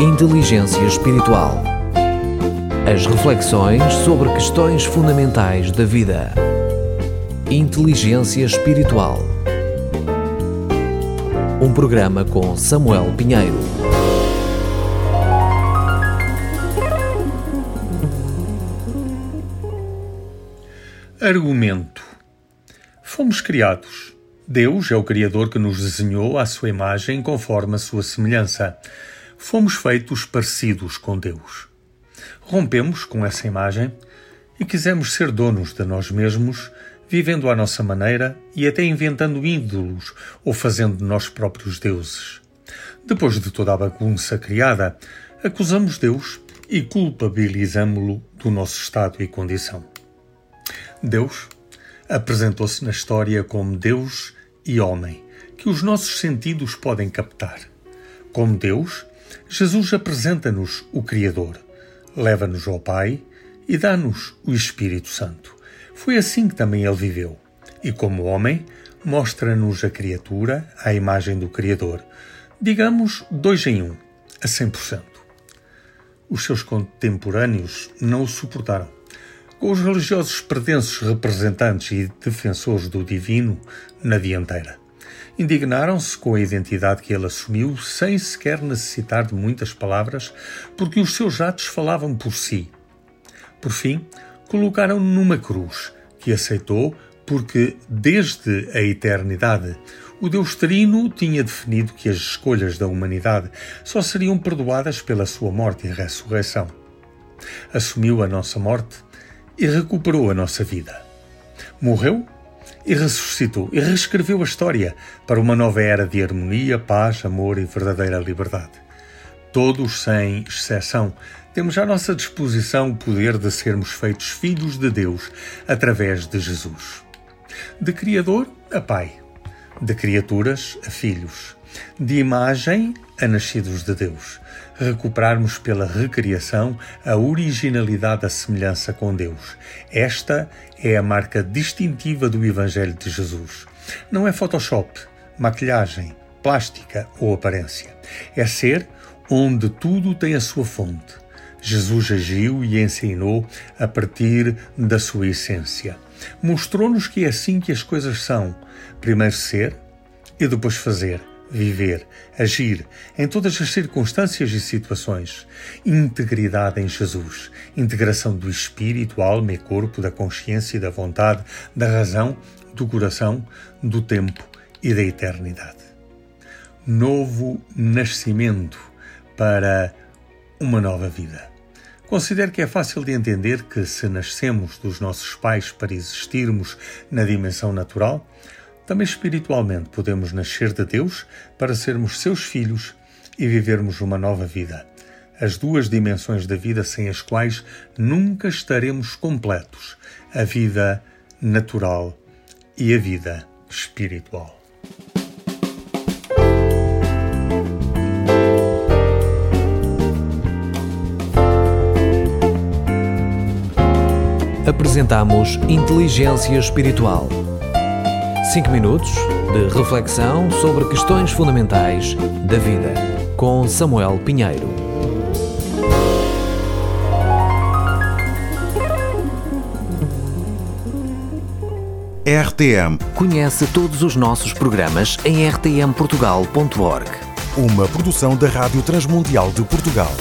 Inteligência Espiritual. As reflexões sobre questões fundamentais da vida. Inteligência Espiritual. Um programa com Samuel Pinheiro. Argumento. Fomos criados. Deus é o Criador que nos desenhou à sua imagem conforme a sua semelhança. Fomos feitos parecidos com Deus. Rompemos com essa imagem e quisemos ser donos de nós mesmos, vivendo à nossa maneira e até inventando ídolos ou fazendo de nós próprios deuses. Depois de toda a bagunça criada, acusamos Deus e culpabilizamo-lo do nosso estado e condição. Deus apresentou-se na história como Deus e homem, que os nossos sentidos podem captar. Como Deus, Jesus apresenta-nos o Criador, leva-nos ao Pai e dá-nos o Espírito Santo. Foi assim que também ele viveu. E como homem, mostra-nos a criatura à imagem do Criador. Digamos, dois em um, a 100%. Os seus contemporâneos não o suportaram com os religiosos pretensos representantes e defensores do divino na dianteira. Indignaram-se com a identidade que ele assumiu sem sequer necessitar de muitas palavras, porque os seus atos falavam por si. Por fim, colocaram-no numa cruz, que aceitou porque, desde a eternidade, o Deus Trino tinha definido que as escolhas da humanidade só seriam perdoadas pela sua morte e ressurreição. Assumiu a nossa morte e recuperou a nossa vida. Morreu e ressuscitou e reescreveu a história para uma nova era de harmonia, paz, amor e verdadeira liberdade. Todos, sem exceção, temos à nossa disposição o poder de sermos feitos filhos de Deus através de Jesus. De Criador a Pai, de criaturas a filhos, de imagem a nascidos de Deus, recuperarmos pela recriação a originalidade da semelhança com Deus. Esta é a marca distintiva do Evangelho de Jesus. Não é Photoshop, maquilhagem, plástica ou aparência. É ser onde tudo tem a sua fonte. Jesus agiu e ensinou a partir da sua essência. Mostrou-nos que é assim que as coisas são: primeiro ser e depois fazer viver, agir em todas as circunstâncias e situações. Integridade em Jesus, integração do espírito, alma e corpo, da consciência e da vontade, da razão, do coração, do tempo e da eternidade. Novo nascimento para uma nova vida. Considero que é fácil de entender que, se nascemos dos nossos pais para existirmos na dimensão natural, também espiritualmente podemos nascer de Deus para sermos seus filhos e vivermos uma nova vida. As duas dimensões da vida sem as quais nunca estaremos completos: a vida natural e a vida espiritual. Apresentamos Inteligência Espiritual 5 minutos de reflexão sobre questões fundamentais da vida, com Samuel Pinheiro. RTM. Conhece todos os nossos programas em rtmportugal.org. Uma produção da Rádio Transmundial de Portugal.